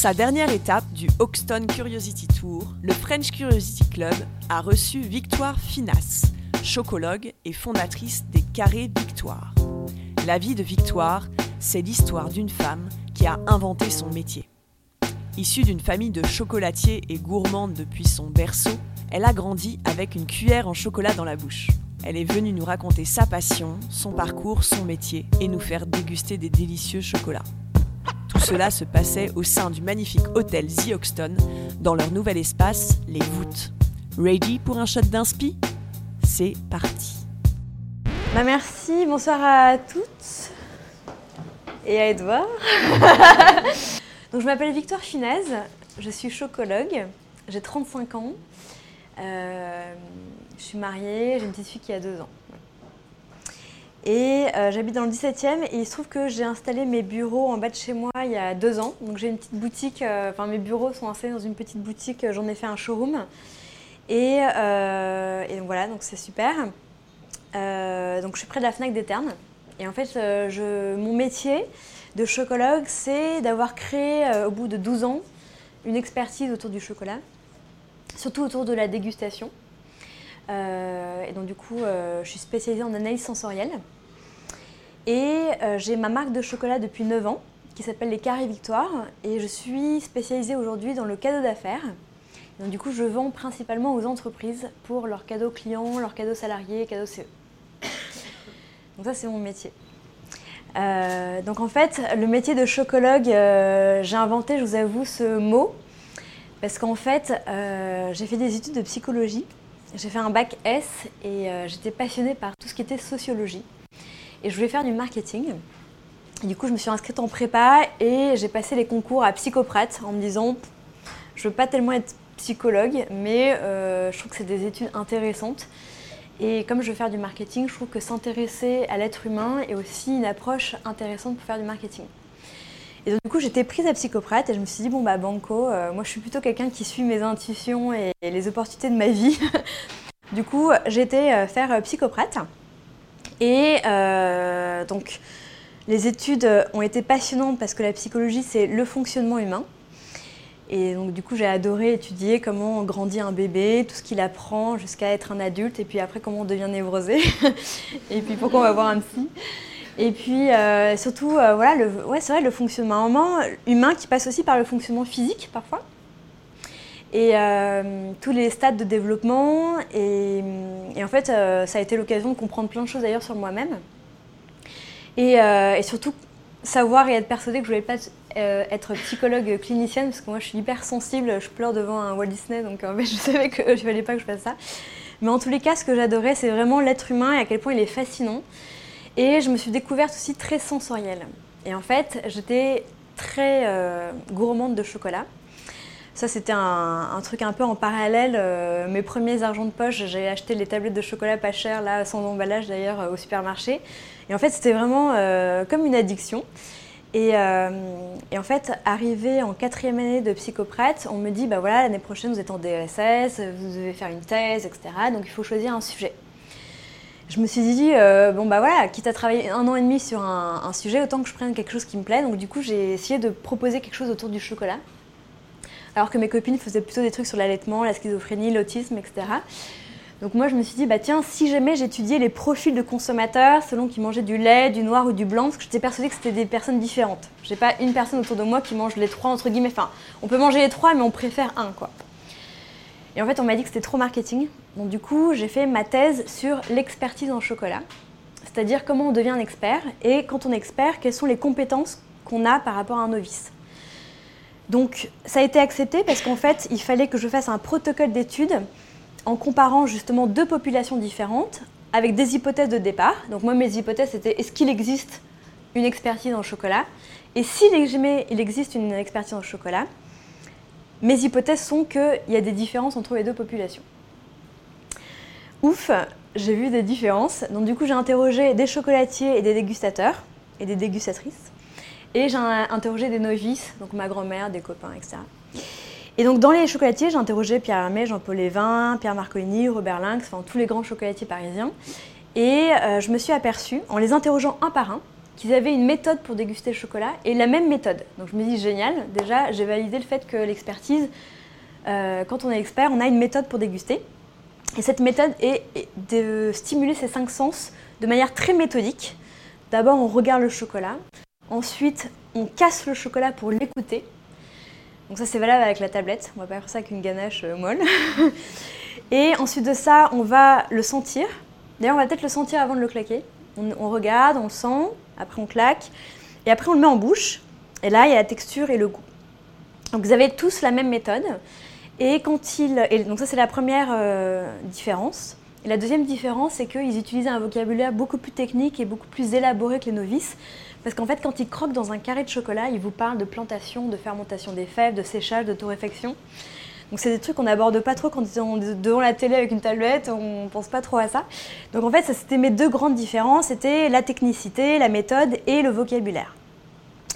sa dernière étape du Hoxton Curiosity Tour, le French Curiosity Club a reçu Victoire Finas, chocologue et fondatrice des Carrés Victoire. La vie de Victoire, c'est l'histoire d'une femme qui a inventé son métier. Issue d'une famille de chocolatiers et gourmande depuis son berceau, elle a grandi avec une cuillère en chocolat dans la bouche. Elle est venue nous raconter sa passion, son parcours, son métier et nous faire déguster des délicieux chocolats. Tout cela se passait au sein du magnifique hôtel The Hoxton, dans leur nouvel espace, les voûtes. Ready pour un shot d'inspi C'est parti. Bah merci, bonsoir à toutes et à Edouard. Donc je m'appelle Victoire Finez, je suis chocologue, j'ai 35 ans, euh, je suis mariée, j'ai une petite fille qui a 2 ans. Et euh, j'habite dans le 17e et il se trouve que j'ai installé mes bureaux en bas de chez moi il y a deux ans. Donc j'ai une petite boutique, euh, enfin mes bureaux sont installés dans une petite boutique, j'en ai fait un showroom. Et, et donc voilà, donc c'est super. donc je suis près de la FNAC des Ternes. Et en fait, je, mon métier, de chocologue, c'est d'avoir créé euh, au bout de 12 ans une expertise autour du chocolat, surtout autour de la dégustation. Euh, et donc du coup, euh, je suis spécialisée en analyse sensorielle. Et j'ai ma marque de chocolat depuis 9 ans qui s'appelle les Carrés Victoire. Et je suis spécialisée aujourd'hui dans le cadeau d'affaires. Donc du coup, je vends principalement aux entreprises pour leurs cadeaux clients, leurs cadeaux salariés, cadeaux CE. Donc ça, c'est mon métier. Euh, donc en fait, le métier de chocologue, euh, j'ai inventé, je vous avoue, ce mot parce qu'en fait, euh, j'ai fait des études de psychologie. J'ai fait un bac S et j'étais passionnée par tout ce qui était sociologie. Et je voulais faire du marketing. du coup, je me suis inscrite en prépa et j'ai passé les concours à psychoprate en me disant, je veux pas tellement être psychologue, mais je trouve que c'est des études intéressantes. Et comme je veux faire du marketing, je trouve que s'intéresser à l'être humain est aussi une approche intéressante pour faire du marketing. Et donc du coup, j'étais prise à psychoprate et je me suis dit, bon bah banco, euh, moi je suis plutôt quelqu'un qui suit mes intuitions et, les opportunités de ma vie. du coup, été euh, faire euh, psychoprate. Et donc, les études ont été passionnantes parce que la psychologie, c'est le fonctionnement humain. Et donc du coup, j'ai adoré étudier comment grandit un bébé, tout ce qu'il apprend jusqu'à être un adulte, et puis après comment on devient névrosé, et puis pourquoi on va voir un psy. Et puis euh, surtout, euh, voilà, ouais, c'est vrai, le fonctionnement humain qui passe aussi par le fonctionnement physique parfois. Et euh, tous les stades de développement. Et, en fait, ça a été l'occasion de comprendre plein de choses d'ailleurs sur moi-même. Et, surtout, savoir et être persuadée que je voulais pas être psychologue clinicienne parce que moi je suis hyper sensible, je pleure devant un Walt Disney donc en fait, je savais que je fallait pas que je fasse ça. Mais en tous les cas, ce que j'adorais, c'est vraiment l'être humain et à quel point il est fascinant. Et je me suis découverte aussi très sensorielle. Et en fait, j'étais très euh, gourmande de chocolat. Ça, c'était un, truc un peu en parallèle. Euh, mes premiers argents de poche, j'ai acheté les tablettes de chocolat pas chères, là, sans emballage d'ailleurs, au supermarché. Et en fait, c'était vraiment comme une addiction. Euh, et, en fait, arrivé en quatrième année de psychoprate, on me dit, bah voilà, l'année prochaine, vous êtes en DSS, vous devez faire une thèse, etc. Donc il faut choisir un sujet. Je me suis dit, euh, bon bah voilà, quitte à travailler un an et demi sur un, sujet, autant que je prenne quelque chose qui me plaît. Donc du coup, j'ai essayé de proposer quelque chose autour du chocolat. Alors que mes copines faisaient plutôt des trucs sur l'allaitement, la schizophrénie, l'autisme, etc. Donc moi je me suis dit, bah tiens, si jamais j'étudiais les profils de consommateurs selon qu'ils mangeaient du lait, du noir ou du blanc, parce que j'étais persuadée que c'était des personnes différentes. J'ai pas une personne autour de moi qui mange les trois entre guillemets. Enfin, on peut manger les trois, mais on préfère un quoi. Et en fait, on m'a dit que c'était trop marketing. Donc du coup, j'ai fait ma thèse sur l'expertise en chocolat, c'est-à-dire comment on devient un expert et quand on est expert, quelles sont les compétences qu'on a par rapport à un novice. Donc ça a été accepté parce qu'en fait, il fallait que je fasse un protocole d'études en comparant justement deux populations différentes avec des hypothèses de départ. Donc moi, mes hypothèses, c'était est-ce qu'il existe une expertise en chocolat? Et s'il il existe une expertise en chocolat, mes hypothèses sont qu'il y a des différences entre les deux populations. Ouf, j'ai vu des différences. Donc du coup, j'ai interrogé des chocolatiers et des dégustateurs et des dégustatrices. Et j'ai interrogé des novices, donc ma grand-mère, des copains, etc. Et donc dans les chocolatiers, j'ai interrogé Pierre Hermé, Jean-Paul Lévin, Pierre Marcolini, Robert Lynx, enfin tous les grands chocolatiers parisiens. Et euh, je me suis aperçue, en les interrogeant un par un, qu'ils avaient une méthode pour déguster le chocolat et la même méthode. Donc je me dis génial, déjà j'ai validé le fait que l'expertise, euh, quand on est expert, on a une méthode pour déguster. Et cette méthode est de stimuler ces cinq sens de manière très méthodique. D'abord on regarde le chocolat, ensuite on casse le chocolat pour l'écouter. Donc ça c'est valable avec la tablette, on va pas faire ça avec une ganache euh, molle. et ensuite de ça, on va le sentir. D'ailleurs, on va peut-être le sentir avant de le claquer. On, regarde, on sent, après on claque, et après on le met en bouche. Et là, il y a la texture et le goût. Donc vous avez tous la même méthode. Et quand il, et donc ça c'est la première euh, différence. Et la deuxième différence, c'est qu'ils utilisent un vocabulaire beaucoup plus technique et beaucoup plus élaboré que les novices. Parce qu'en fait, quand ils croquent dans un carré de chocolat, ils vous parlent de plantation, de fermentation des fèves, de séchage, de torréfaction. Donc c'est des trucs qu'on n'aborde pas trop quand on est devant la télé avec une tablette, on pense pas trop à ça. Donc en fait, ça c'était mes deux grandes différences, c'était la technicité, la méthode et le vocabulaire.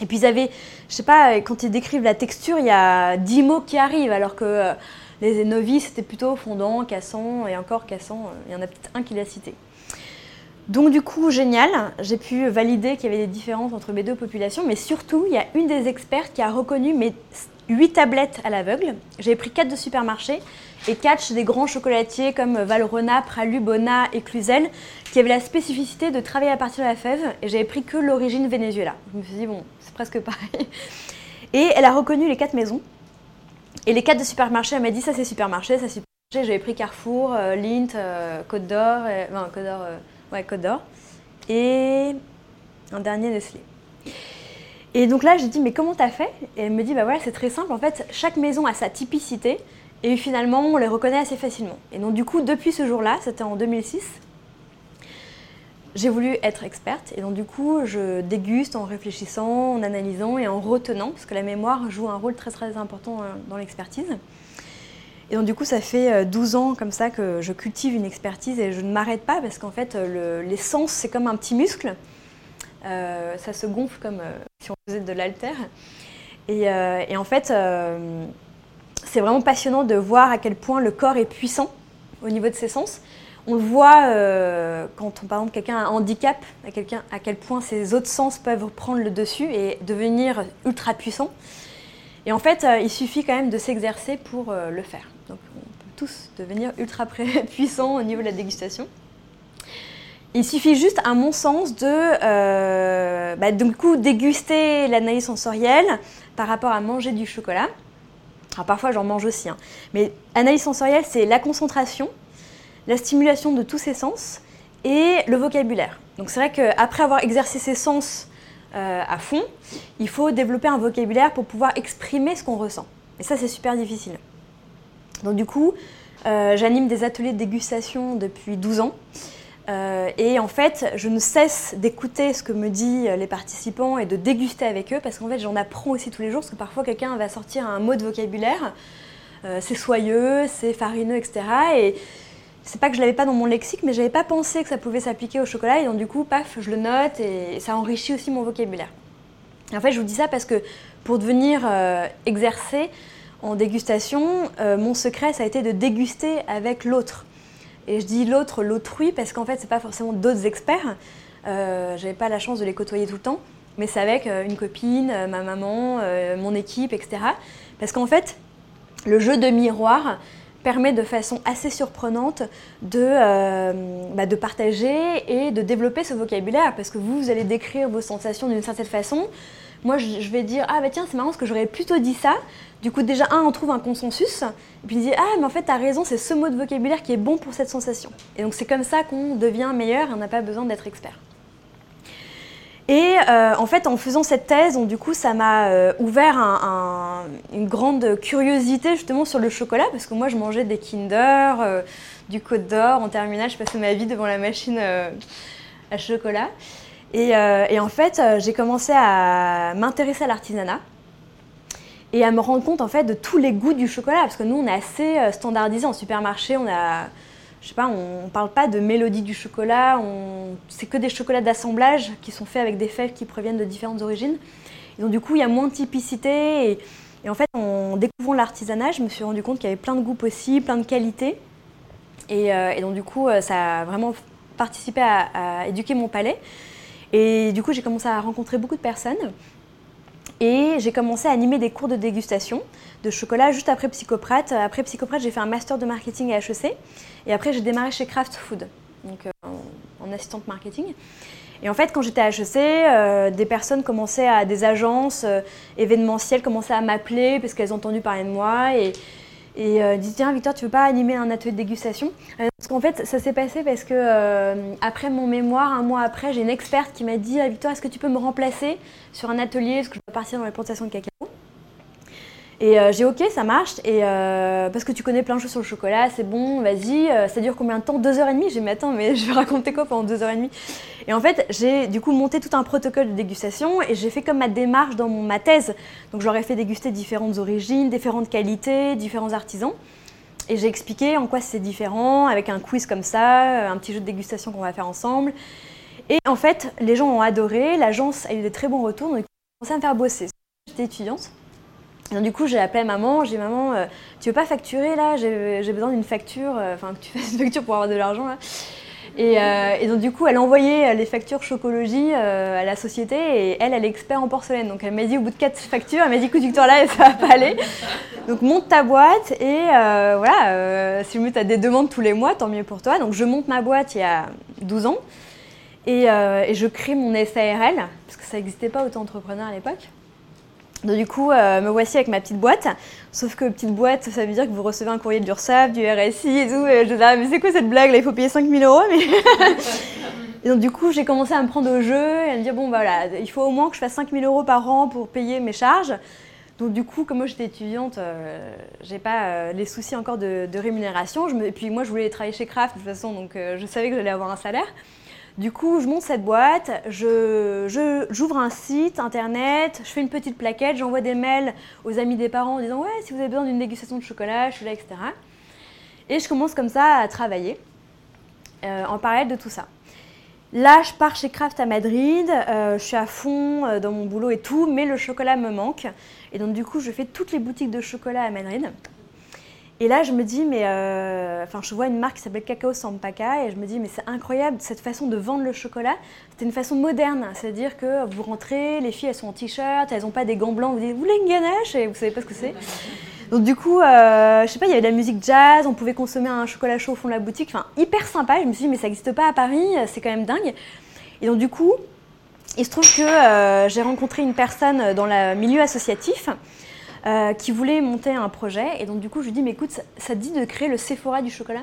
Et puis ils avaient, je sais pas, quand ils décrivent la texture, il y a dix mots qui arrivent, alors que euh, les novices c'était plutôt fondant, cassant et encore cassant, euh, il y en a peut-être un qui l'a cité. Donc du coup, génial, j'ai pu valider qu'il y avait des différences entre mes deux populations, mais surtout, il y a une des expertes qui a reconnu mes 8 tablettes à l'aveugle. J'avais pris 4 de supermarché et 4 chez des grands chocolatiers comme Valrhona, Pralu, Bona et Cluzel qui avaient la spécificité de travailler à partir de la fève et j'avais pris que l'origine Venezuela. Je me suis dit, bon, c'est presque pareil. Et elle a reconnu les 4 maisons. Et les 4 de supermarché, elle m'a dit, ça c'est supermarché, ça c'est supermarché. J'avais pris Carrefour, euh, Lint, euh, Côte d'Or, enfin Côte d'Or, euh, ouais, Côte d'Or. Et un dernier Nestlé. Et donc là, j'ai dit, mais comment t'as fait? Et elle me dit, bah voilà, c'est très simple. En fait, chaque maison a sa typicité. Et finalement, on les reconnaît assez facilement. Et donc, du coup, depuis ce jour-là, c'était en 2006, j'ai voulu être experte. Et donc, du coup, je déguste en réfléchissant, en analysant et en retenant, parce que la mémoire joue un rôle très, très important euh, dans l'expertise. Et donc, du coup, ça fait 12 euh, ans comme ça que je cultive une expertise et je ne m'arrête pas parce qu'en fait, le, les sens, c'est comme un petit muscle. Euh, ça se gonfle comme euh, si on faisait de l'alter. Et, euh, en fait, c'est vraiment passionnant de voir à quel point le corps est puissant au niveau de ses sens. On voit quand on, par exemple, quelqu'un a un handicap, à quel point ses autres sens peuvent prendre le dessus et devenir ultra puissants. Et en fait, il suffit quand même de s'exercer pour le faire. Donc, on peut tous devenir ultra puissants au niveau de la dégustation. Il suffit juste, à mon sens, de euh, bah, coup, déguster l'analyse sensorielle par rapport à manger du chocolat. Parfois j'en mange aussi, hein. mais analyse sensorielle, c'est la concentration, la stimulation de tous ses sens et le vocabulaire. Donc c'est vrai qu'après avoir exercé ses sens euh, à fond, il faut développer un vocabulaire pour pouvoir exprimer ce qu'on ressent. Et ça c'est super difficile. Donc du coup, euh, j'anime des ateliers de dégustation depuis 12 ans. Euh, et en fait, je ne cesse d'écouter ce que me disent les participants et de déguster avec eux parce qu'en fait, j'en apprends aussi tous les jours parce que parfois quelqu'un va sortir un mot de vocabulaire, euh, c'est soyeux, c'est farineux, etc. Et c'est pas que je l'avais pas dans mon lexique, mais j'avais pas pensé que ça pouvait s'appliquer au chocolat et donc du coup, paf, je le note et ça enrichit aussi mon vocabulaire. en fait, je vous dis ça parce que pour devenir euh, exercer en dégustation, mon secret, ça a été de déguster avec l'autre. Et je dis l'autre, l'autrui, parce qu'en fait, c'est pas forcément d'autres experts. Euh, J'avais pas la chance de les côtoyer tout le temps, mais c'est avec euh, une copine, euh, ma maman, euh, mon équipe, etc. Parce qu'en fait, le jeu de miroir permet de façon assez surprenante de, bah, de partager et de développer ce vocabulaire, parce que vous, vous allez décrire vos sensations d'une certaine façon. Moi, je vais dire, ah bah tiens, c'est marrant parce que j'aurais plutôt dit ça. Du coup, déjà, un, on trouve un consensus. Et puis, il dit, ah, mais en fait, t'as raison, c'est ce mot de vocabulaire qui est bon pour cette sensation. Et donc, c'est comme ça qu'on devient meilleur et on n'a pas besoin d'être expert. Et euh, en fait, en faisant cette thèse, du coup, ça m'a euh, ouvert une grande curiosité justement sur le chocolat, parce que moi, je mangeais des Kinder, euh, du Côte d'Or. En terminale, je passais ma vie devant la machine à chocolat. Et, et en fait, j'ai commencé à m'intéresser à l'artisanat et à me rendre compte en fait de tous les goûts du chocolat. Parce que nous on est assez euh, standardisé en supermarché. On a je sais pas on, parle pas de mélodie du chocolat. On c'est que des chocolats d'assemblage qui sont faits avec des fèves qui proviennent de différentes origines. Et donc du coup il y a moins de typicité. Et, en fait en découvrant l'artisanat je me suis rendu compte qu'il y avait plein de goûts possibles plein de qualités. Et, euh, donc du coup euh, ça a vraiment participé à éduquer mon palais Et du coup, j'ai commencé à rencontrer beaucoup de personnes. Et j'ai commencé à animer des cours de dégustation de chocolat juste après Psychoprate. Après Psychoprate, j'ai fait un master de marketing à HEC. Et après, j'ai démarré chez Kraft Food, donc euh, en, assistante marketing. Et en fait, quand j'étais à HEC, euh, des personnes commençaient à, des agences euh, événementielles commençaient à m'appeler parce qu'elles ont entendu parler de moi. Et, et euh, dit tiens Victor tu veux pas animer un atelier de dégustation? Euh, Parce qu'en fait ça s'est passé parce que euh, après mon mémoire, un mois après, j'ai une experte qui m'a dit ah, Victor est-ce que tu peux me remplacer sur un atelier? Parce que je dois partir dans les plantations de cacao et j'ai ok, ça marche. Et parce que tu connais plein de choses sur le chocolat, c'est bon, vas-y. ça dure combien de temps? Deux heures et demie? J'ai dit, mais attends, mais je vais raconter quoi pendant deux heures et demie? Et en fait, j'ai du coup monté tout un protocole de dégustation et j'ai fait comme ma démarche dans mon, ma thèse. Donc, ai fait déguster différentes origines, différentes qualités, différents artisans. Et j'ai expliqué en quoi c'est différent, avec un quiz comme ça, un petit jeu de dégustation qu'on va faire ensemble. Et en fait, les gens ont adoré, l'agence a eu des très bons retours, donc ils ont commencé à me faire bosser. J'étais étudiante. Du coup, j'ai appelé maman, j'ai maman, euh, tu veux pas facturer là? J'ai besoin d'une facture, euh, enfin que tu fasses une facture pour avoir de l'argent là. Et, euh, donc du coup, elle a envoyé les factures Chocologie à la société et elle, elle est expert en porcelaine. Donc elle m'a dit au bout de quatre factures, elle m'a dit écoute Victor là, ça va pas aller. Donc monte ta boîte et voilà, si tu as des demandes tous les mois, tant mieux pour toi. Donc je monte ma boîte il y a 12 ans et, et je crée mon SARL parce que ça n'existait pas autant entrepreneur à l'époque. Donc du coup, euh, me voici avec ma petite boîte. Sauf que petite boîte, ça veut dire que vous recevez un courrier de l'URSSAF, du RSI et tout. Et je disais, ah, mais c'est quoi cette blague là Il faut payer 5000 euros Et donc du coup, j'ai commencé à me prendre au jeu et à me dire, bon bah, voilà, il faut au moins que je fasse 5000 euros par an pour payer mes charges. Donc du coup, comme moi j'étais étudiante, euh, j'ai pas euh, les soucis encore de, rémunération. Et puis moi, je voulais travailler chez Kraft de toute façon, donc je savais que j'allais avoir un salaire. Du coup, je monte cette boîte, j'ouvre je, un site internet, je fais une petite plaquette, j'envoie des mails aux amis des parents en disant Ouais, si vous avez besoin d'une dégustation de chocolat, je suis là, etc. Et je commence comme ça à travailler euh, en parallèle de tout ça. Là, je pars chez Kraft à Madrid, euh, je suis à fond euh, dans mon boulot et tout, mais le chocolat me manque. Et donc, du coup, je fais toutes les boutiques de chocolat à Madrid. Et là, je me dis, mais euh, enfin, je vois une marque qui s'appelle Cacao Sampaka et je me dis, mais c'est incroyable cette façon de vendre le chocolat. C'était une façon moderne, c'est-à-dire que vous rentrez, les filles elles sont en t-shirt, elles n'ont pas des gants blancs, vous dites, vous voulez une ganache et vous savez pas ce que c'est. Donc du coup, euh, je sais pas, il y avait de la musique jazz, on pouvait consommer un chocolat chaud au fond de la boutique, enfin hyper sympa. Je me suis dit, mais ça n'existe pas à Paris, c'est quand même dingue. Et donc du coup, il se trouve que euh, j'ai rencontré une personne dans le milieu associatif euh, qui voulait monter un projet. Et donc, du coup, je lui dis, mais écoute, ça, te dit de créer le Sephora du chocolat?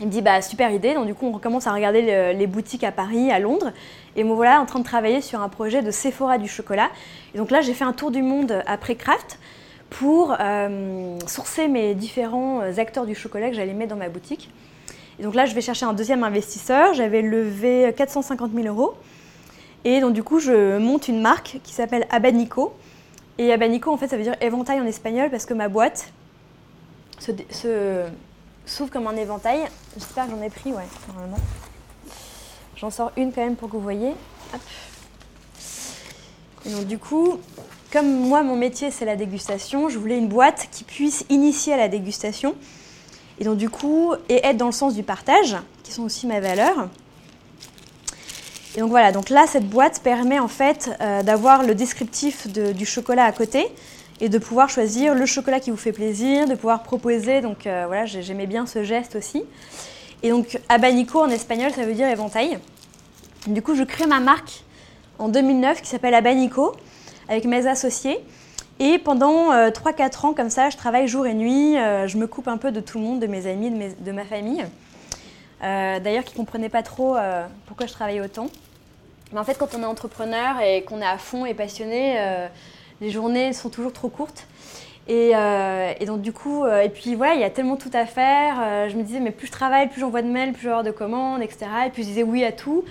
Il me dit, bah super idée. Donc, du coup, on recommence à regarder les boutiques à Paris, à Londres. Et me voilà en train de travailler sur un projet de Sephora du chocolat. Et donc là, j'ai fait un tour du monde après Craft pour euh, sourcer mes différents acteurs du chocolat que j'allais mettre dans ma boutique. Et donc là, je vais chercher un deuxième investisseur. J'avais levé 450 000 euros. Et donc du coup, je monte une marque qui s'appelle Abanico, et abanico, en fait, ça veut dire éventail en espagnol parce que ma boîte se, s'ouvre comme un éventail. J'espère que j'en ai pris, ouais, normalement. J'en sors une quand même pour que vous voyez. Et donc, du coup, comme moi, mon métier, c'est la dégustation, je voulais une boîte qui puisse initier à la dégustation. Et donc, du coup, et être dans le sens du partage, qui sont aussi mes valeurs. Et donc voilà, donc là, cette boîte permet en fait euh, d'avoir le descriptif du chocolat à côté et de pouvoir choisir le chocolat qui vous fait plaisir, de pouvoir proposer. Donc euh, voilà, j'aimais bien ce geste aussi. Et donc abanico en espagnol, ça veut dire éventail. Du coup, je crée ma marque en 2009 qui s'appelle Abanico avec mes associés. Et pendant 3-4 euh, ans, comme ça, je travaille jour et nuit. je me coupe un peu de tout le monde, de mes amis, de ma famille. D'ailleurs, qui ne comprenaient pas trop pourquoi je travaillais autant. Mais en fait, quand on est entrepreneur et qu'on est à fond et passionné, euh, les journées sont toujours trop courtes. Et, euh, donc du coup, euh, et puis voilà, il y a tellement tout à faire. je me disais, mais plus je travaille, plus j'envoie de mails, plus j'aurai de commandes, etc. Et puis je disais oui à tout.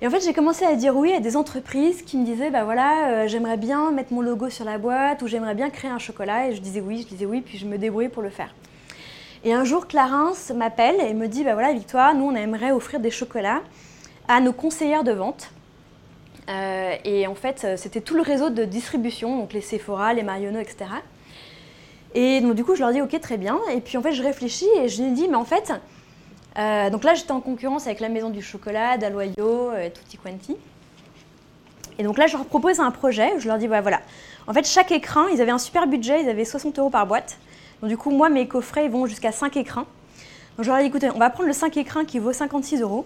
Et en fait, j'ai commencé à dire oui à des entreprises qui me disaient, bah voilà, j'aimerais bien mettre mon logo sur la boîte ou j'aimerais bien créer un chocolat. Et je disais oui, je disais oui, puis je me débrouillais pour le faire. Et un jour, Clarence m'appelle et me dit, bah voilà, Victoire, nous, on aimerait offrir des chocolats à nos conseillères de vente. Euh, et en fait, euh, c'était tout le réseau de distribution, donc les Sephora, les Marionneaux, etc. Et donc du coup, je leur dis ok, très bien. Et puis en fait, je réfléchis et je lui dis mais en fait, euh, donc là, j'étais en concurrence avec la Maison du Chocolat, Daloyo et Tutti Quanti. Et donc là, je leur propose un projet. Je leur dis, voilà. En fait, chaque écrin, ils avaient un super budget, ils avaient 60 euros par boîte. Du coup, moi, mes coffrets, vont jusqu'à 5 écrins. Donc je leur ai dit, écoutez, on va prendre le 5 écrins qui vaut 56 euros.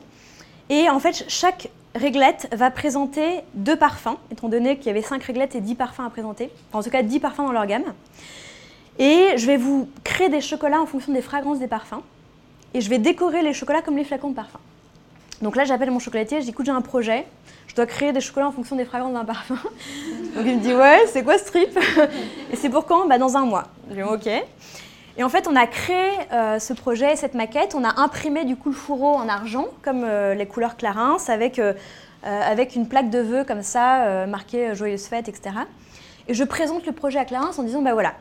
Et en fait, chaque réglette va présenter deux parfums, étant donné qu'il y avait 5 réglettes et 10 parfums à présenter. Enfin, en tout cas, 10 parfums dans leur gamme. Et je vais vous créer des chocolats en fonction des fragrances des parfums. Et je vais décorer les chocolats comme les flacons de parfum. Donc là, j'appelle mon chocolatier, je dis écoute, j'ai un projet, je dois créer des chocolats en fonction des fragrances d'un parfum. Donc il me dit ouais, c'est quoi ce trip? Et c'est pour quand? Bah, Dans un mois. Je dis ok. Et en fait, on a créé euh, ce projet, cette maquette, on a imprimé du coup le fourreau en argent, comme euh, les couleurs Clarins, avec, euh, avec une plaque de vœux comme ça, marquée Joyeuse fête, etc. Et je présente le projet à Clarins en disant bah voilà,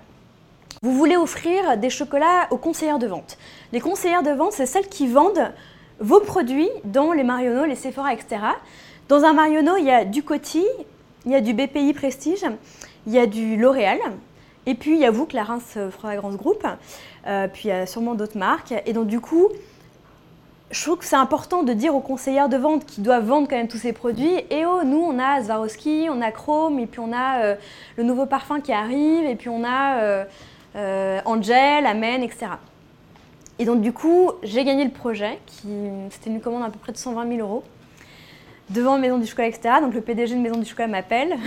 vous voulez offrir des chocolats aux conseillères de vente. Les conseillères de vente, c'est celles qui vendent vos produits dans les Marionneaux, les Sephora, etc. Dans un Marionneau, il y a du Coty, il y a du BPI Prestige, il y a du L'Oréal, et puis il y a vous, Clarence Fragrance Group, euh, puis il y a sûrement d'autres marques. Et donc du coup, je trouve que c'est important de dire aux conseillères de vente qui doivent vendre quand même tous ces produits, et oh, nous on a Swarovski, on a Chrome, et puis on a euh, le nouveau parfum qui arrive, et puis on a euh, Angel, Amen, etc. Et donc du coup, j'ai gagné le projet, qui c'était une commande à peu près de 120 000 euros, devant Maison du Chocolat, etc. Donc le PDG de Maison du Chocolat m'appelle,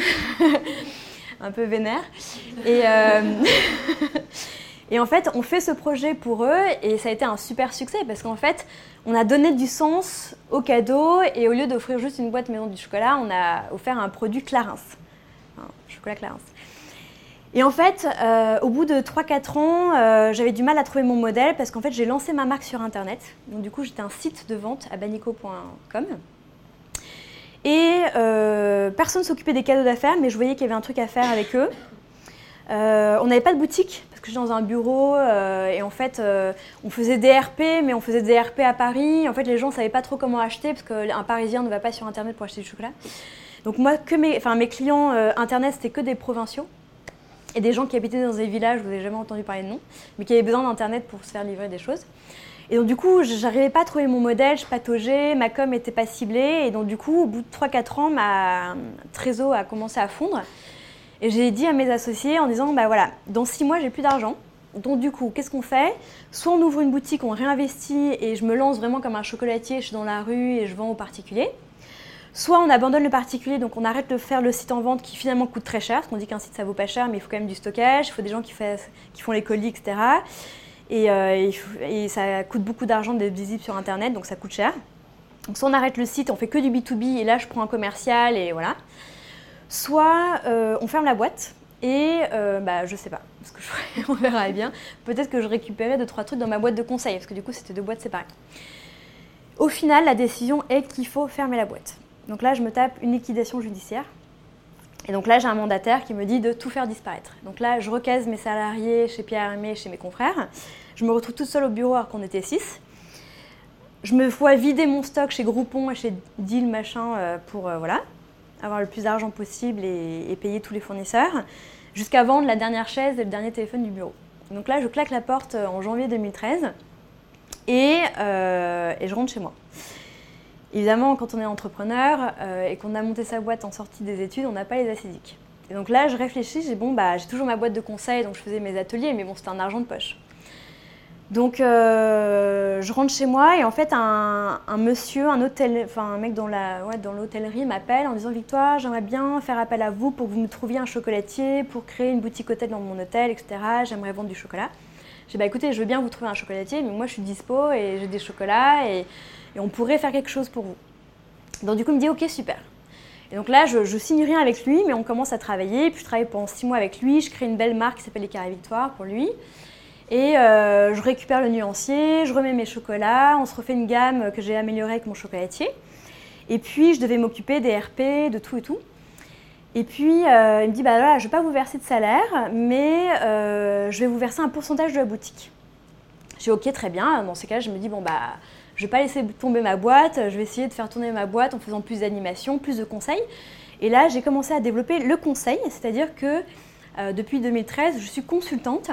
un peu vénère. Et, euh, et en fait, on fait ce projet pour eux, et ça a été un super succès, parce qu'en fait, on a donné du sens au cadeau, et au lieu d'offrir juste une boîte Maison du Chocolat, on a offert un produit Clarins, chocolat Clarins. Et en fait, euh, au bout de 3-4 ans, euh, j'avais du mal à trouver mon modèle parce qu'en fait, j'ai lancé ma marque sur Internet. Donc du coup, j'étais un site de vente à banico.com. Et euh, personne ne s'occupait des cadeaux d'affaires, mais je voyais qu'il y avait un truc à faire avec eux. on n'avait pas de boutique parce que j'étais dans un bureau et en fait, on faisait des RP, mais on faisait des RP à Paris. En fait, les gens ne savaient pas trop comment acheter parce qu'un Parisien ne va pas sur Internet pour acheter du chocolat. Donc moi, que mes, mes clients Internet, c'était que des provinciaux et des gens qui habitaient dans des villages, vous n'avez jamais entendu parler de nom, mais qui avaient besoin d'Internet pour se faire livrer des choses. Et donc du coup, j'arrivais pas à trouver mon modèle, je pataugeais, ma com n'était pas ciblée, et donc du coup, au bout de 3-4 ans, ma trésor a commencé à fondre. Et j'ai dit à mes associés en disant, bah voilà, dans 6 mois, j'ai plus d'argent. Donc du coup, qu'est-ce qu'on fait? Soit on ouvre une boutique, on réinvestit, et je me lance vraiment comme un chocolatier, je suis dans la rue et je vends aux particuliers. Soit on abandonne le particulier, donc on arrête de faire le site en vente qui finalement coûte très cher, parce qu'on dit qu'un site ça vaut pas cher, mais il faut quand même du stockage, il faut des gens qui, font les colis, etc. Euh, et, ça coûte beaucoup d'argent d'être visible sur Internet, donc ça coûte cher. Donc soit on arrête le site, on fait que du B2B, et là je prends un commercial, et voilà. Soit euh, on ferme la boîte, et euh, bah, je sais pas ce que on verra bien. Peut-être que je récupérais deux, trois trucs dans ma boîte de conseil, parce que du coup c'était deux boîtes séparées. Au final, la décision est qu'il faut fermer la boîte. Donc là, je me tape une liquidation judiciaire. Et donc là, j'ai un mandataire qui me dit de tout faire disparaître. Donc là, je recase mes salariés chez Pierre Hermé, chez mes confrères. Je me retrouve toute seule au bureau alors qu'on était six. Je me vois vider mon stock chez Groupon et chez Deal machin euh, pour euh, voilà, avoir le plus d'argent possible et, payer tous les fournisseurs, jusqu'à vendre la dernière chaise et le dernier téléphone du bureau. Donc là, je claque la porte euh, en janvier 2013 et, je rentre chez moi. Évidemment, quand on est entrepreneur et qu'on a monté sa boîte en sortie des études, on n'a pas les acédiques. Et donc là, je réfléchis, j'ai bon, bah, j'ai toujours ma boîte de conseil, donc je faisais mes ateliers, mais bon, c'était un argent de poche. Donc, euh, je rentre chez moi et en fait, un, monsieur, un hôtel, enfin un mec dans la, ouais, dans l'hôtellerie m'appelle en disant Victoire, j'aimerais bien faire appel à vous pour que vous me trouviez un chocolatier, pour créer une boutique hôtel dans mon hôtel, etc. J'aimerais vendre du chocolat. J'ai dit bah écoutez, je veux bien vous trouver un chocolatier, mais moi je suis dispo et j'ai des chocolats et on pourrait faire quelque chose pour vous. Donc du coup, il me dit ok, super. Et donc là, je, je signe rien avec lui, mais on commence à travailler. Puis je travaille pendant six mois avec lui. Je crée une belle marque qui s'appelle les Carrés Victoire pour lui. Et euh, je récupère le nuancier, je remets mes chocolats, on se refait une gamme que j'ai améliorée avec mon chocolatier. Et puis je devais m'occuper des RP, de tout et tout. Et puis euh, il me dit bah voilà, je vais pas vous verser de salaire, mais euh, je vais vous verser un pourcentage de la boutique. J'ai ok, très bien. Dans ces cas, je me dis bon bah je vais pas laisser tomber ma boîte, je vais essayer de faire tourner ma boîte en faisant plus d'animation, plus de conseils. Et là, j'ai commencé à développer le conseil, c'est-à-dire que depuis 2013, je suis consultante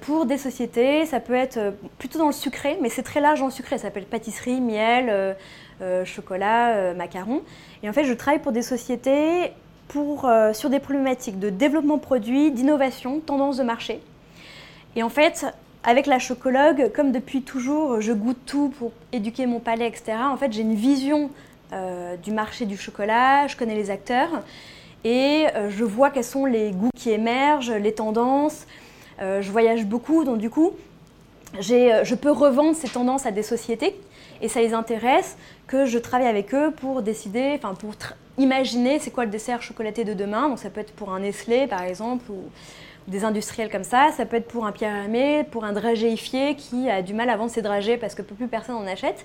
pour des sociétés. Ça peut être plutôt dans le sucré, mais c'est très large le sucré. Ça peut être pâtisserie, miel, chocolat, macaron. Et en fait, je travaille pour des sociétés pour, sur des problématiques de développement produit, d'innovation, tendance de marché. Et en fait, avec la chocologue, comme depuis toujours, je goûte tout pour éduquer mon palais, etc. En fait, j'ai une vision euh, du marché du chocolat, je connais les acteurs et euh, je vois quels sont les goûts qui émergent, les tendances. Euh, je voyage beaucoup, donc du coup, je peux revendre ces tendances à des sociétés et ça les intéresse que je travaille avec eux pour décider, enfin pour imaginer c'est quoi le dessert chocolaté de demain. Donc ça peut être pour un Nestlé par exemple ou des industriels comme ça. Ça peut être pour un Pierre Hermé, pour un dragéifié qui a du mal à vendre ses dragées parce que plus personne en achète.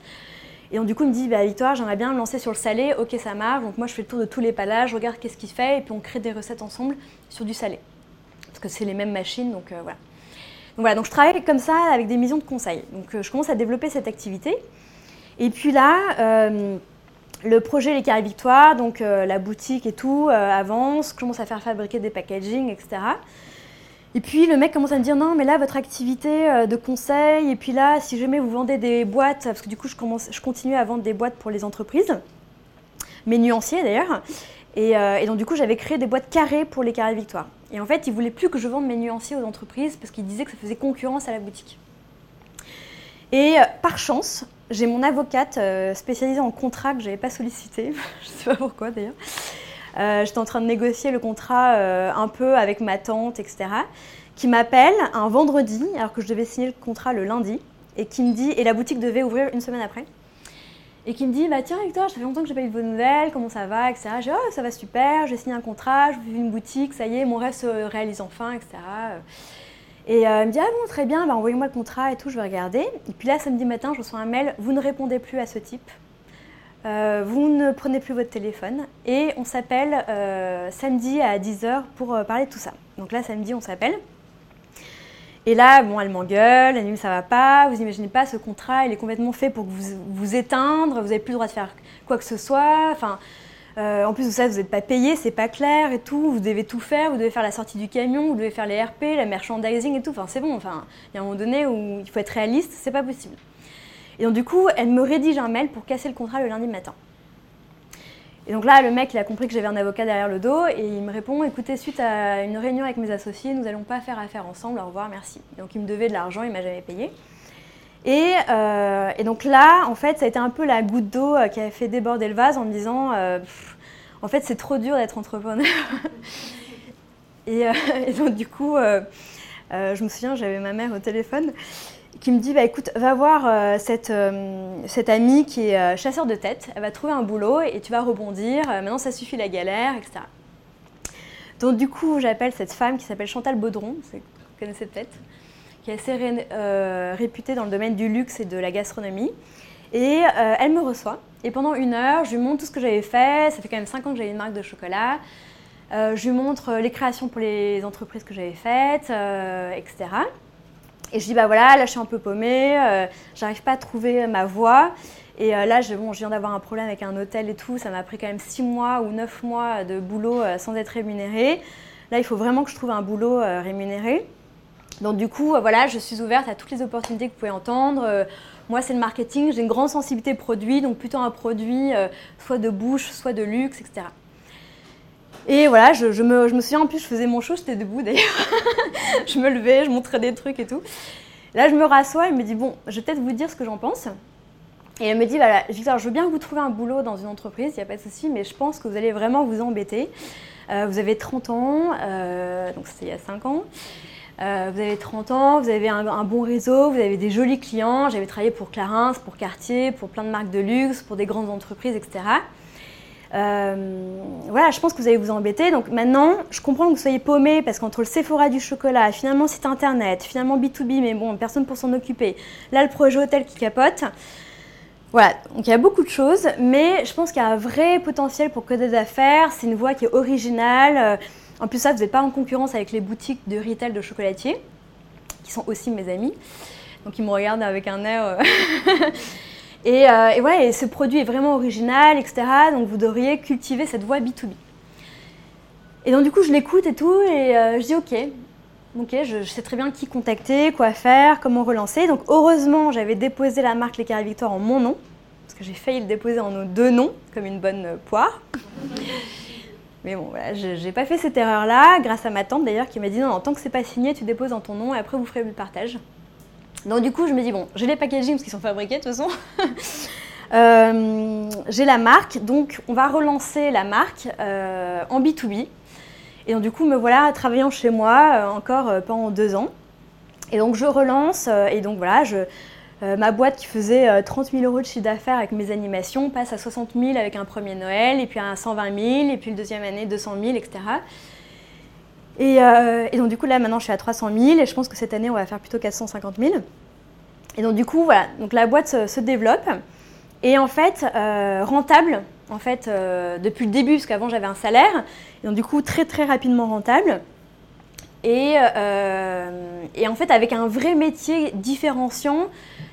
Et donc, du coup, il me dit, bah, Victoire, j'aimerais bien me lancer sur le salé. Ok, ça marche. Donc, moi, je fais le tour de tous les palages, regarde qu'est-ce qu'il fait, et puis on crée des recettes ensemble sur du salé. Parce que c'est les mêmes machines, donc euh, voilà. Donc, voilà, donc je travaille comme ça avec des missions de conseil. Donc, euh, je commence à développer cette activité. Et puis là, euh, le projet Les Carrés Victoire, donc la boutique et tout, avance. Commence à faire fabriquer des packaging, etc. Et puis le mec commence à me dire non mais là votre activité de conseil et puis là si jamais vous vendez des boîtes parce que du coup je, commence, je continue à vendre des boîtes pour les entreprises, mes nuanciers d'ailleurs. Et, donc du coup j'avais créé des boîtes carrées pour les carrés victoire. Et en fait il voulait plus que je vende mes nuanciers aux entreprises parce qu'il disait que ça faisait concurrence à la boutique. Et euh, par chance j'ai mon avocate spécialisée en contrat que je n'avais pas sollicité, je ne sais pas pourquoi d'ailleurs. Euh, j'étais en train de négocier le contrat euh, un peu avec ma tante, etc. Qui m'appelle un vendredi, alors que je devais signer le contrat le lundi, et qui me dit, et la boutique devait ouvrir une semaine après, et qui me dit bah tiens Victor, ça fait longtemps que j'ai pas eu de bonnes nouvelles, comment ça va, etc. J'ai oh ça va super, j'ai signé un contrat, je une boutique, ça y est, mon rêve se réalise enfin, etc. Et euh, elle me dit ah bon très bien, bah, envoyez-moi le contrat et tout, je vais regarder. Et puis là samedi matin, je reçois un mail, vous ne répondez plus à ce type. Euh, vous ne prenez plus votre téléphone et on s'appelle euh, samedi à 10h pour euh, parler de tout ça. Donc là, samedi, on s'appelle. Et là, bon, elle m'engueule, elle dit ça va pas, vous imaginez pas, ce contrat, il est complètement fait pour vous, vous éteindre, vous n'avez plus le droit de faire quoi que ce soit. Enfin, en plus, vous savez, vous n'êtes pas payé, c'est pas clair et tout, vous devez tout faire, vous devez faire la sortie du camion, vous devez faire les RP, la merchandising et tout. Enfin, c'est bon, enfin, il y a un moment donné où il faut être réaliste, c'est pas possible. Et donc, du coup, elle me rédige un mail pour casser le contrat le lundi matin. Et donc là, le mec, il a compris que j'avais un avocat derrière le dos et il me répond Écoutez, suite à une réunion avec mes associés, nous n'allons pas faire affaire ensemble, au revoir, merci. donc il me devait de l'argent, il m'a jamais payé. Et, euh, donc là, en fait, ça a été un peu la goutte d'eau euh, qui a fait déborder le vase en me disant euh, En fait, c'est trop dur d'être entrepreneur. et, et, donc, du coup, je me souviens, j'avais ma mère au téléphone qui me dit bah, écoute, va voir euh, cette, euh, cette, amie qui est euh, chasseur de tête, elle va trouver un boulot et tu vas rebondir, maintenant ça suffit la galère, etc. Donc du coup, j'appelle cette femme qui s'appelle Chantal Baudron, vous connaissez peut-être, qui est assez réputée dans le domaine du luxe et de la gastronomie. Et elle me reçoit. Et pendant une heure, je lui montre tout ce que j'avais fait. Ça fait quand même 5 ans que j'avais une marque de chocolat. je lui montre les créations pour les entreprises que j'avais faites, etc. Et je dis, bah voilà, là je suis un peu paumée, euh, j'arrive pas à trouver ma voie. Et euh, là, je, bon, viens d'avoir un problème avec un hôtel et tout, ça m'a pris quand même 6 mois ou 9 mois de boulot euh, sans être rémunérée. Là, il faut vraiment que je trouve un boulot rémunéré. Donc du coup, voilà, je suis ouverte à toutes les opportunités que vous pouvez entendre. moi, c'est le marketing, j'ai une grande sensibilité produit, donc plutôt un produit soit de bouche, soit de luxe, etc. Et voilà, je, me, souviens en plus, je faisais mon show, j'étais debout d'ailleurs. je me levais, je montrais des trucs et tout. Là, je me rassois, elle me dit Bon, je vais peut-être vous dire ce que j'en pense. Et elle me dit Voilà, Victor, je veux bien que vous trouviez un boulot dans une entreprise, il n'y a pas de souci, mais je pense que vous allez vraiment vous embêter. Euh, vous avez 30 ans, euh, donc c'était il y a 5 ans. Euh, vous avez 30 ans, vous avez un, un, bon réseau, vous avez des jolis clients. J'avais travaillé pour Clarins, pour Cartier, pour plein de marques de luxe, pour des grandes entreprises, etc. Euh, voilà, je pense que vous allez vous embêter. Donc maintenant, je comprends que vous soyez paumé parce qu'entre le Sephora du chocolat, finalement site internet, finalement B2B, mais bon, personne pour s'en occuper. Là, le projet hôtel qui capote. Voilà, donc il y a beaucoup de choses, mais je pense qu'il y a un vrai potentiel pour Code d'affaires. C'est une voie qui est originale. Euh, en plus, ça, vous n'êtes pas en concurrence avec les boutiques de retail de chocolatiers, qui sont aussi mes amis. Donc ils me regardent avec un air. Euh, Et, euh, ouais, ce produit est vraiment original, etc. Donc vous devriez cultiver cette voie B2B. Et donc du coup, je l'écoute et tout, et euh, je dis ok. ok, je, sais très bien qui contacter, quoi faire, comment relancer. Donc heureusement, j'avais déposé la marque Les Carrés Victoire en mon nom, parce que j'ai failli le déposer en nos deux noms, comme une bonne poire. Mais bon, voilà, je n'ai pas fait cette erreur-là, grâce à ma tante d'ailleurs, qui m'a dit non, non, tant que c'est pas signé, tu déposes en ton nom et après vous ferez le partage. Donc du coup, je me dis bon, j'ai les packaging parce qu'ils sont fabriqués de toute façon. Euh, j'ai la marque, donc on va relancer la marque euh, en B2B. Et donc du coup, me voilà travaillant chez moi euh, encore pendant deux ans. Et donc je relance, et donc voilà, je, ma boîte qui faisait 30 000 euros de chiffre d'affaires avec mes animations passe à 60 000 avec un premier Noël, et puis à 120 000, et puis le deuxième année 200 000, etc. Et, et, donc du coup là maintenant je suis à 300 000 et je pense que cette année on va faire plutôt 450 000. Et donc du coup voilà, donc la boîte se développe. Et en fait, euh, rentable, en fait, euh, depuis le début, parce qu'avant j'avais un salaire, donc du coup très très rapidement rentable. Et, euh, et, en fait, avec un vrai métier différenciant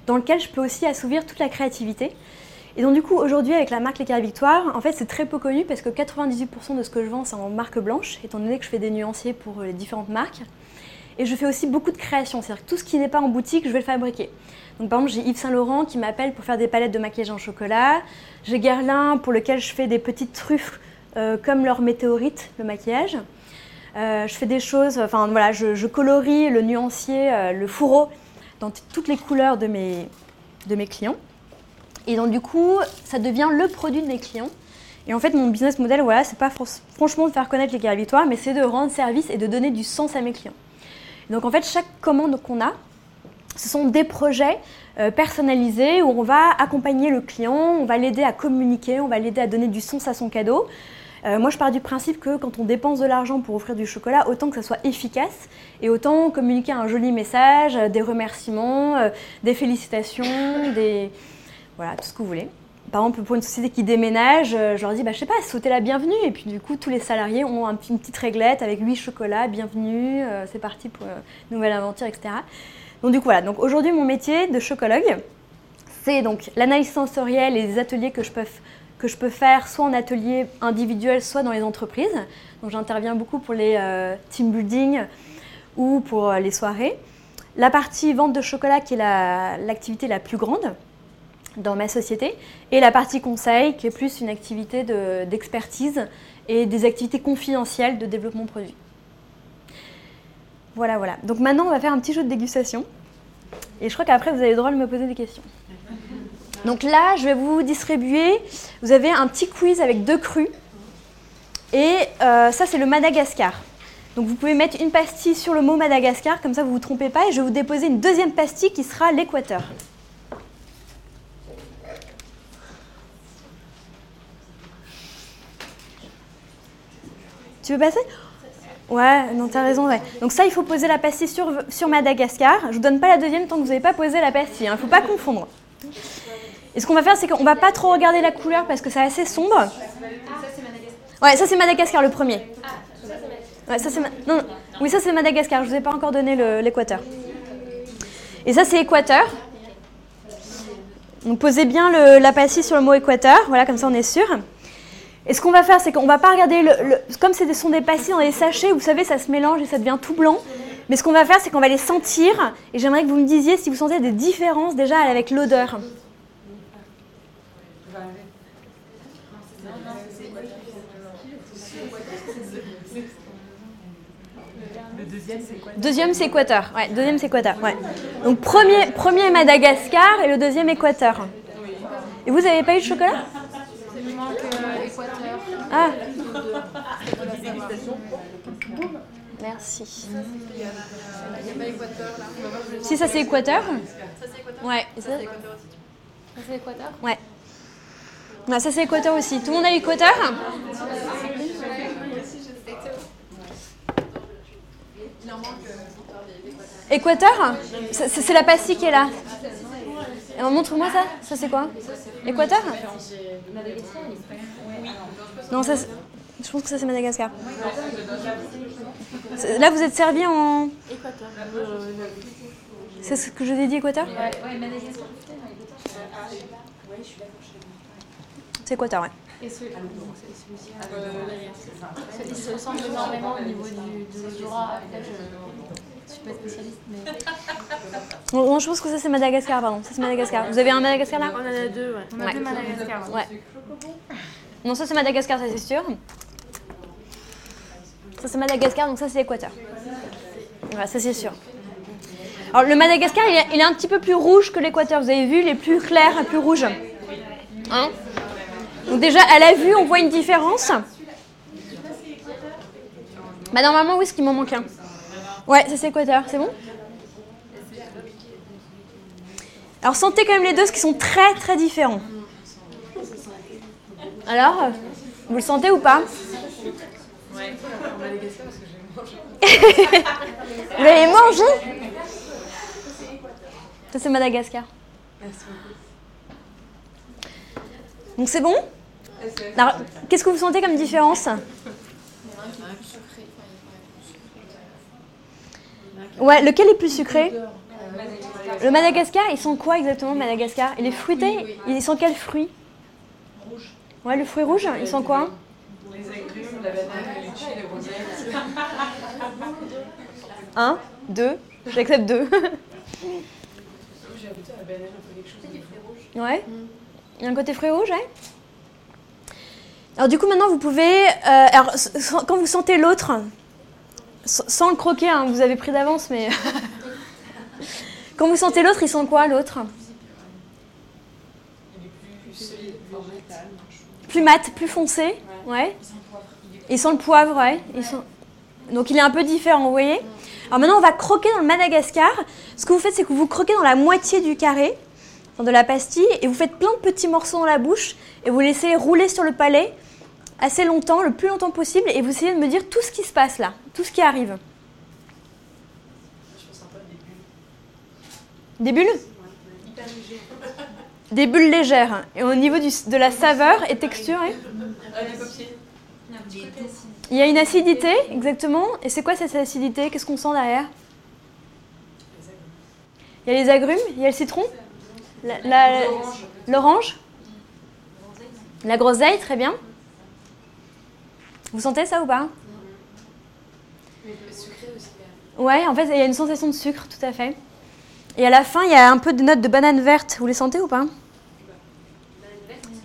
dans lequel je peux aussi assouvir toute la créativité. Et donc du coup, aujourd'hui, avec la marque Les Carrés Victoire, en fait, c'est très peu connu parce que 98% de ce que je vends, c'est en marque blanche, étant donné que je fais des nuanciers pour les différentes marques. Et je fais aussi beaucoup de création, c'est-à-dire que tout ce qui n'est pas en boutique, je vais le fabriquer. Donc, par exemple, j'ai Yves Saint Laurent qui m'appelle pour faire des palettes de maquillage en chocolat. J'ai Guerlain pour lequel je fais des petites truffes euh, comme leur météorite, le maquillage. Euh, je fais des choses, enfin voilà, je, colorie le nuancier, euh, le fourreau dans toutes les couleurs de mes, de mes clients. Et donc du coup, ça devient le produit de mes clients. Et en fait, mon business model, voilà, c'est pas franchement de faire connaître les carrés victoires, mais c'est de rendre service et de donner du sens à mes clients. Donc en fait, chaque commande qu'on a, ce sont des projets euh, personnalisés où on va accompagner le client, on va l'aider à communiquer, on va l'aider à donner du sens à son cadeau. Euh, moi, je pars du principe que quand on dépense de l'argent pour offrir du chocolat, autant que ça soit efficace et autant communiquer un joli message, euh, des remerciements, des félicitations, des voilà tout ce que vous voulez. Par exemple, pour une société qui déménage, je leur dis, bah, je sais pas, sauter la bienvenue. Et puis du coup, tous les salariés ont une petite réglette avec 8 chocolats, bienvenue, c'est parti pour une nouvelle aventure, etc. Donc du coup voilà, donc aujourd'hui mon métier de chocologue, c'est donc l'analyse sensorielle et les ateliers que je peux que je peux faire soit en atelier individuel, soit dans les entreprises. Donc j'interviens beaucoup pour les euh, team building ou pour euh, les soirées. La partie vente de chocolat qui est l'activité la, plus grande dans ma société et la partie conseil qui est plus une activité d'expertise et des activités confidentielles de développement produit. Voilà, voilà. Donc maintenant, on va faire un petit jeu de dégustation. Et je crois qu'après, vous avez le droit de me poser des questions. Donc là, je vais vous distribuer. Vous avez un petit quiz avec deux crus. Et euh, ça, c'est le Madagascar. Donc vous pouvez mettre une pastille sur le mot Madagascar, comme ça vous ne vous trompez pas. Et je vais vous déposer une deuxième pastille qui sera l'Équateur. Tu veux passer? Ouais, non, t'as raison, ouais. Donc ça, il faut poser la pastille sur, sur Madagascar. Je vous donne pas la deuxième tant que vous n'avez pas posé la pastille. Il hein. faut pas confondre. Et ce qu'on va faire, c'est qu'on va pas trop regarder la couleur parce que c'est assez sombre. Ouais, ça c'est Madagascar le premier. Ouais, ça c'est non, oui, ça c'est Madagascar. Je vous ai pas encore donné l'équateur. Et ça c'est équateur. Donc posez bien la pastille sur le mot équateur. Voilà, comme ça on est sûr. Et ce qu'on va faire, c'est qu'on va pas regarder, le, comme ce sont des pastilles dans des sachets, vous savez, ça se mélange et ça devient tout blanc. Mais ce qu'on va faire, c'est qu'on va les sentir. Et j'aimerais que vous me disiez si vous sentez des différences déjà avec l'odeur. Deuxième, c'est Équateur. Ouais, deuxième, c'est Équateur. Ouais. Donc, premier, premier Madagascar et le deuxième Équateur. Et vous n'avez pas eu de chocolat? Ah Merci. Si ça c'est Équateur Ça c'est Équateur Ouais. ça c'est Équateur Ouais. Ah, ça c'est Équateur aussi. Tout le monde a Équateur? Équateur? C'est la pastille qui est là. Montre-moi ça. Ça c'est quoi Équateur non, ça, je pense que ça c'est Madagascar. Là, vous êtes servi en. Équateur. C'est ce que je vous ai dit, Équateur. C'est Équateur, ouais. Et ce... Il se ressemble énormément au niveau du, de l'odorat. Je suis pas spécialiste, mais. Non, je pense que ça c'est Madagascar, pardon. Ça c'est Madagascar. Vous avez un Madagascar là On en a deux, ouais. On a deux Madagascar. Ouais. Non, ça c'est Madagascar, ça c'est sûr. Ça c'est Madagascar, donc ça c'est l'Équateur. Voilà, ça c'est sûr. Alors le Madagascar, il est, il est un petit peu plus rouge que l'Équateur. Vous avez vu, il est plus clair, plus rouge. Hein donc déjà, à la vue, on voit une différence. Bah normalement, oui, ce qu'il m'en manque un? Ouais, ça c'est Équateur, c'est bon Alors sentez quand même les deux, ce qui sont très très différents. Alors, vous le sentez ou pas Ouais, Vous l'avez mangé Ça c'est Madagascar. Donc c'est bon Alors, qu'est-ce que vous sentez comme différence Ouais, lequel est plus sucré Le Madagascar, ils sont quoi exactement Madagascar? Il est fruité Ils sont quels fruits? Rouge. Ouais, le fruit rouge, ils sont quoi? Les agrumes, la banane, le litchi et le Un, deux, j'accepte deux. Ouais. Il y a un côté fruit rouge, ouais. Alors du coup, maintenant, vous pouvez... Euh, alors, quand vous sentez l'autre, sans le croquer, hein, vous avez pris d'avance, mais... quand vous sentez l'autre, ils sont quoi, l'autre? Plus mat, plus foncé, ouais. Ils sont le poivre, ouais. Ils sont... Donc il est un peu différent, vous voyez? Alors maintenant, on va croquer dans le Madagascar. Ce que vous faites, c'est que vous croquez dans la moitié du carré de la pastille et vous faites plein de petits morceaux dans la bouche et vous laissez rouler sur le palais assez longtemps, le plus longtemps possible et vous essayez de me dire tout ce qui se passe là, tout ce qui arrive. Des bulles Des bulles légères. Et au niveau de la saveur et texture hein Il y a une acidité, exactement. Et c'est quoi cette acidité? Qu'est-ce qu'on sent derrière? Il y a les agrumes, il y a le citron. L'orange. La groseille, très bien. Vous sentez ça ou pas Ouais, en fait, il y a une sensation de sucre, tout à fait. Et à la fin, il y a un peu de notes de banane verte. Vous les sentez ou pas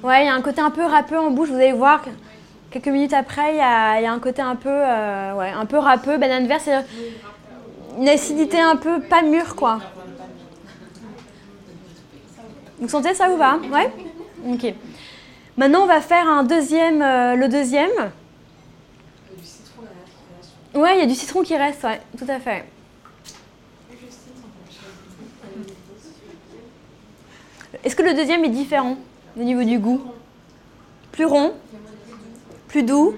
Ouais, il y a un côté un peu râpeux en bouche. Vous allez voir, quelques minutes après, il y a, il y a un côté un peu, euh, ouais, un peu râpeux. Banane verte, c'est une acidité un peu pas mûre, quoi. Vous sentez ça ou pas Ouais Ok. Maintenant, on va faire un deuxième, euh, le deuxième. Ouais, il y a du citron qui reste, ouais, tout à fait. Est-ce que le deuxième est différent au niveau du goût? Plus rond? Plus doux?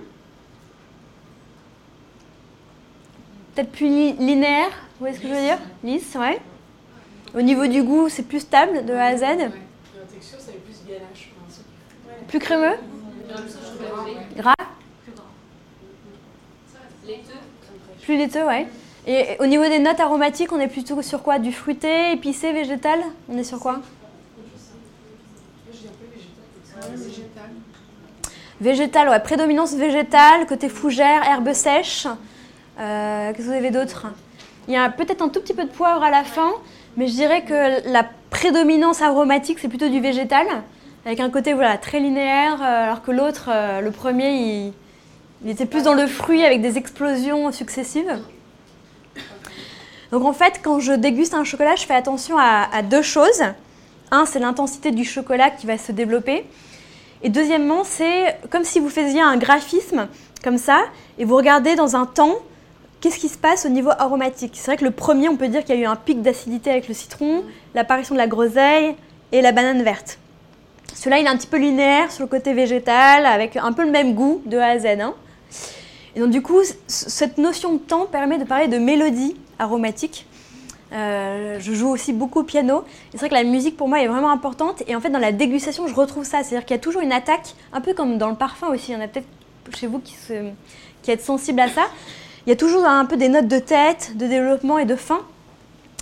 Peut-être plus linéaire? Vous voyez ce que je veux dire? Lisse, ouais. Au niveau du goût, c'est plus stable de A à Z? La texture, ça plus ganache. Plus crémeux Gras Plus laiteux, ouais. Et au niveau des notes aromatiques, on est plutôt sur quoi? Du fruité, épicé, végétal? On est sur quoi? Végétal, ouais, prédominance végétale, côté fougère, herbes sèches. Euh, Qu'est-ce que vous avez d'autre? Il y a peut-être un tout petit peu de poivre à la fin, mais je dirais que la prédominance aromatique, c'est plutôt du végétal, avec un côté voilà, très linéaire, euh, alors que l'autre, euh, le premier, il, était plus dans le fruit avec des explosions successives. Donc en fait, quand je déguste un chocolat, je fais attention à, deux choses. Un, c'est l'intensité du chocolat qui va se développer. Et deuxièmement, c'est comme si vous faisiez un graphisme comme ça, et vous regardez dans un temps Qu'est-ce qui se passe au niveau aromatique? C'est vrai que le premier, on peut dire qu'il y a eu un pic d'acidité avec le citron, l'apparition de la groseille et la banane verte. Celui-là, il est un petit peu linéaire sur le côté végétal, avec un peu le même goût de A à Z. Hein. Et donc du coup, cette notion de temps permet de parler de mélodie aromatique. Euh, je joue aussi beaucoup au piano. C'est vrai que la musique pour moi est vraiment importante. Et en fait, dans la dégustation, je retrouve ça. C'est-à-dire qu'il y a toujours une attaque, un peu comme dans le parfum aussi. Il y en a peut-être chez vous qui, qui êtes sensible à ça il y a toujours un peu des notes de tête, de développement et de fin.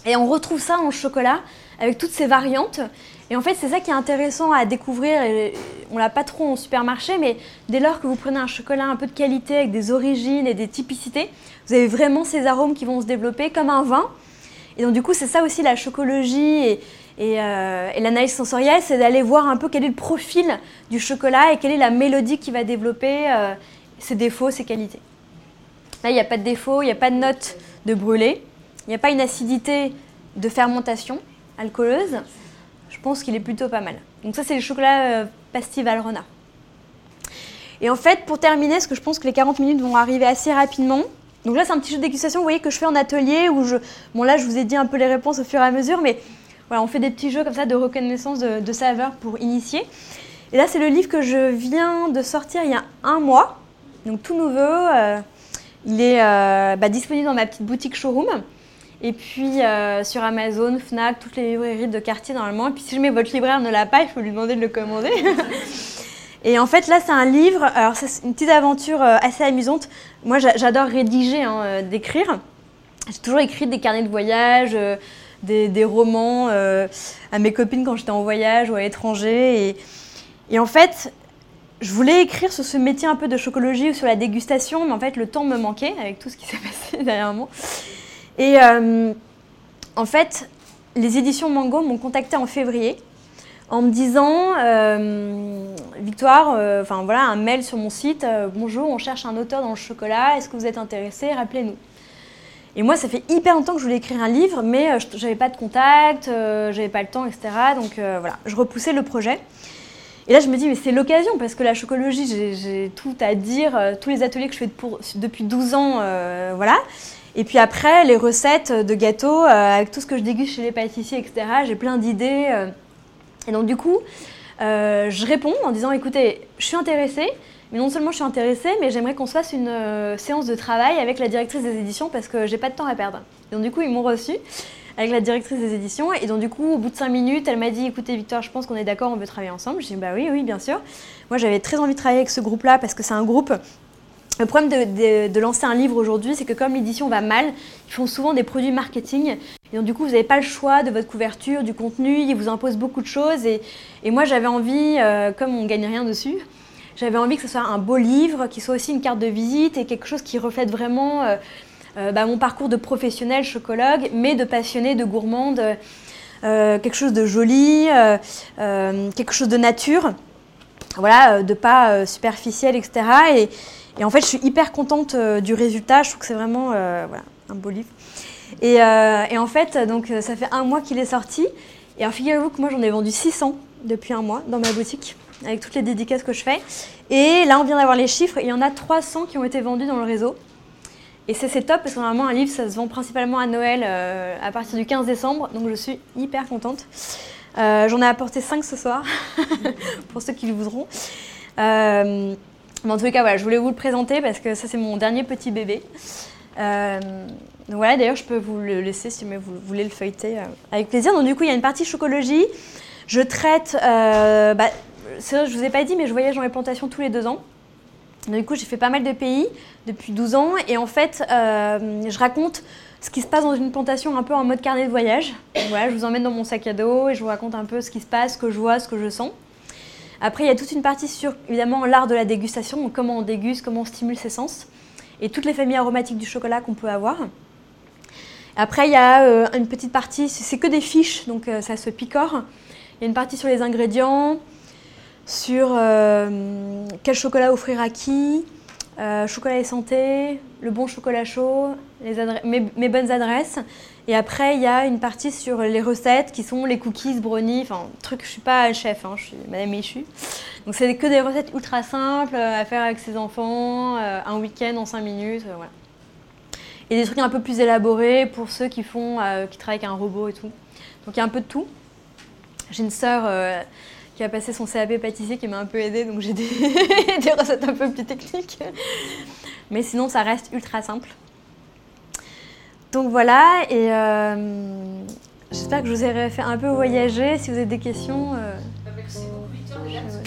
Et on retrouve ça en chocolat avec toutes ces variantes. Et en fait, c'est ça qui est intéressant à découvrir. Et on l'a pas trop en supermarché, mais dès lors que vous prenez un chocolat un peu de qualité avec des origines et des typicités, vous avez vraiment ces arômes qui vont se développer comme un vin. Et donc du coup, c'est ça aussi la chocologie et, euh, l'analyse sensorielle, c'est d'aller voir un peu quel est le profil du chocolat et quelle est la mélodie qui va développer euh, ses défauts, ses qualités. Là, il n'y a pas de défaut, il n'y a pas de note de brûlé, il n'y a pas une acidité de fermentation alcooleuse. Pense qu'il est plutôt pas mal. Donc ça, c'est le chocolat euh, pastille Valrhona. Et en fait, pour terminer, ce que je pense que les 40 minutes vont arriver assez rapidement, donc là, c'est un petit jeu de dégustation, vous voyez, que je fais en atelier, où je... Bon là, je vous ai dit un peu les réponses au fur et à mesure, mais voilà, on fait des petits jeux comme ça de reconnaissance de, saveurs pour initier. Et là, c'est le livre que je viens de sortir il y a un mois, donc tout nouveau. Euh, il est euh, bah, disponible dans ma petite boutique showroom. Et puis euh, sur Amazon, Fnac, toutes les librairies de quartier normalement. Et puis si jamais votre libraire ne l'a pas, il faut lui demander de le commander. Et en fait, là, c'est un livre. Alors, c'est une petite aventure euh, assez amusante. Moi, j'adore rédiger, hein, euh, d'écrire. J'ai toujours écrit des carnets de voyage, euh, des, romans à mes copines quand j'étais en voyage ou à l'étranger. Et, en fait, je voulais écrire sur ce métier un peu de chocologie ou sur la dégustation, mais en fait, le temps me manquait avec tout ce qui s'est passé derrière Et en fait, les éditions Mango m'ont contacté en février en me disant euh, Victoire, euh, enfin voilà, un mail sur mon site euh, Bonjour, on cherche un auteur dans le chocolat, est-ce que vous êtes intéressé? Rappelez-nous. Et moi, ça fait hyper longtemps que je voulais écrire un livre, mais j'avais pas de contact, j'avais pas le temps, etc. Donc voilà, je repoussais le projet. Et là, je me dis, mais c'est l'occasion, parce que la chocologie, j'ai tout à dire, tous les ateliers que je fais depuis 12 ans, voilà. Et puis après, les recettes de gâteaux, avec tout ce que je déguste chez les pâtissiers, etc., j'ai plein d'idées. Et donc du coup, euh, je réponds en disant écoutez, je suis intéressée, mais non seulement je suis intéressée, mais j'aimerais qu'on se fasse une euh, séance de travail avec la directrice des éditions parce que j'ai pas de temps à perdre. Et donc du coup, ils m'ont reçu avec la directrice des éditions. Et donc du coup, au bout de cinq minutes, elle m'a dit écoutez Victor, je pense qu'on est d'accord, on veut travailler ensemble. J'ai dit bah oui, oui, bien sûr. Moi, j'avais très envie de travailler avec ce groupe-là parce que c'est un groupe le problème de, lancer un livre aujourd'hui, c'est que comme l'édition va mal, ils font souvent des produits marketing. Et donc, du coup, vous n'avez pas le choix de votre couverture, du contenu, ils vous imposent beaucoup de choses. Et, moi, j'avais envie, euh, comme on ne gagne rien dessus, j'avais envie que ce soit un beau livre, qui soit aussi une carte de visite et quelque chose qui reflète vraiment euh, euh, bah, mon parcours de professionnel chocologue, mais de passionné, de gourmande, quelque chose de joli, quelque chose de nature, voilà, de pas superficiel, etc. Et, et en fait, je suis hyper contente euh, du résultat. Je trouve que c'est vraiment euh, un beau livre. Et, euh, en fait, donc, ça fait un mois qu'il est sorti. Et alors, figurez-vous que moi, j'en ai vendu 600 depuis un mois dans ma boutique, avec toutes les dédicaces que je fais. Et là, on vient d'avoir les chiffres. il y en a 300 qui ont été vendus dans le réseau. Et c'est top parce que normalement, un livre, ça se vend principalement à Noël à partir du 15 décembre. Donc, je suis hyper contente. J'en ai apporté 5 ce soir, pour ceux qui le voudront. Mais en tout cas, voilà, je voulais vous le présenter parce que ça, c'est mon dernier petit bébé. Euh, voilà, d'ailleurs, je peux vous le laisser si vous voulez le feuilleter euh, avec plaisir. Donc du coup, il y a une partie chocologie. Je traite, euh, bah, je vous ai pas dit, mais je voyage dans les plantations tous les deux ans. Du coup, j'ai fait pas mal de pays depuis 12 ans. Et en fait, je raconte ce qui se passe dans une plantation un peu en mode carnet de voyage. voilà, je vous emmène dans mon sac à dos et je vous raconte un peu ce qui se passe, ce que je vois, ce que je sens. Après, il y a toute une partie sur, évidemment, l'art de la dégustation, comment on déguste, comment on stimule ses sens, et toutes les familles aromatiques du chocolat qu'on peut avoir. Après, il y a euh, une petite partie, c'est que des fiches, donc euh, ça se picore. Il y a une partie sur les ingrédients, sur euh, quel chocolat offrir à qui, chocolat et santé, le bon chocolat chaud, mes, bonnes adresses. Et après, il y a une partie sur les recettes qui sont les cookies, brownies, enfin, truc, je suis pas chef, hein, je suis madame Michu. Donc, c'est que des recettes ultra simples euh, à faire avec ses enfants, euh, un week-end en 5 minutes, euh, voilà. Et des trucs un peu plus élaborés pour ceux qui font, qui travaillent avec un robot et tout. Donc, il y a un peu de tout. J'ai une sœur qui a passé son CAP pâtissier qui m'a un peu aidée, donc j'ai des recettes un peu plus techniques. Mais sinon, ça reste ultra simple. Donc voilà, et euh, j'espère que je vous ai fait un peu voyager. Si vous avez des questions. Euh, bah, merci beaucoup, Victor.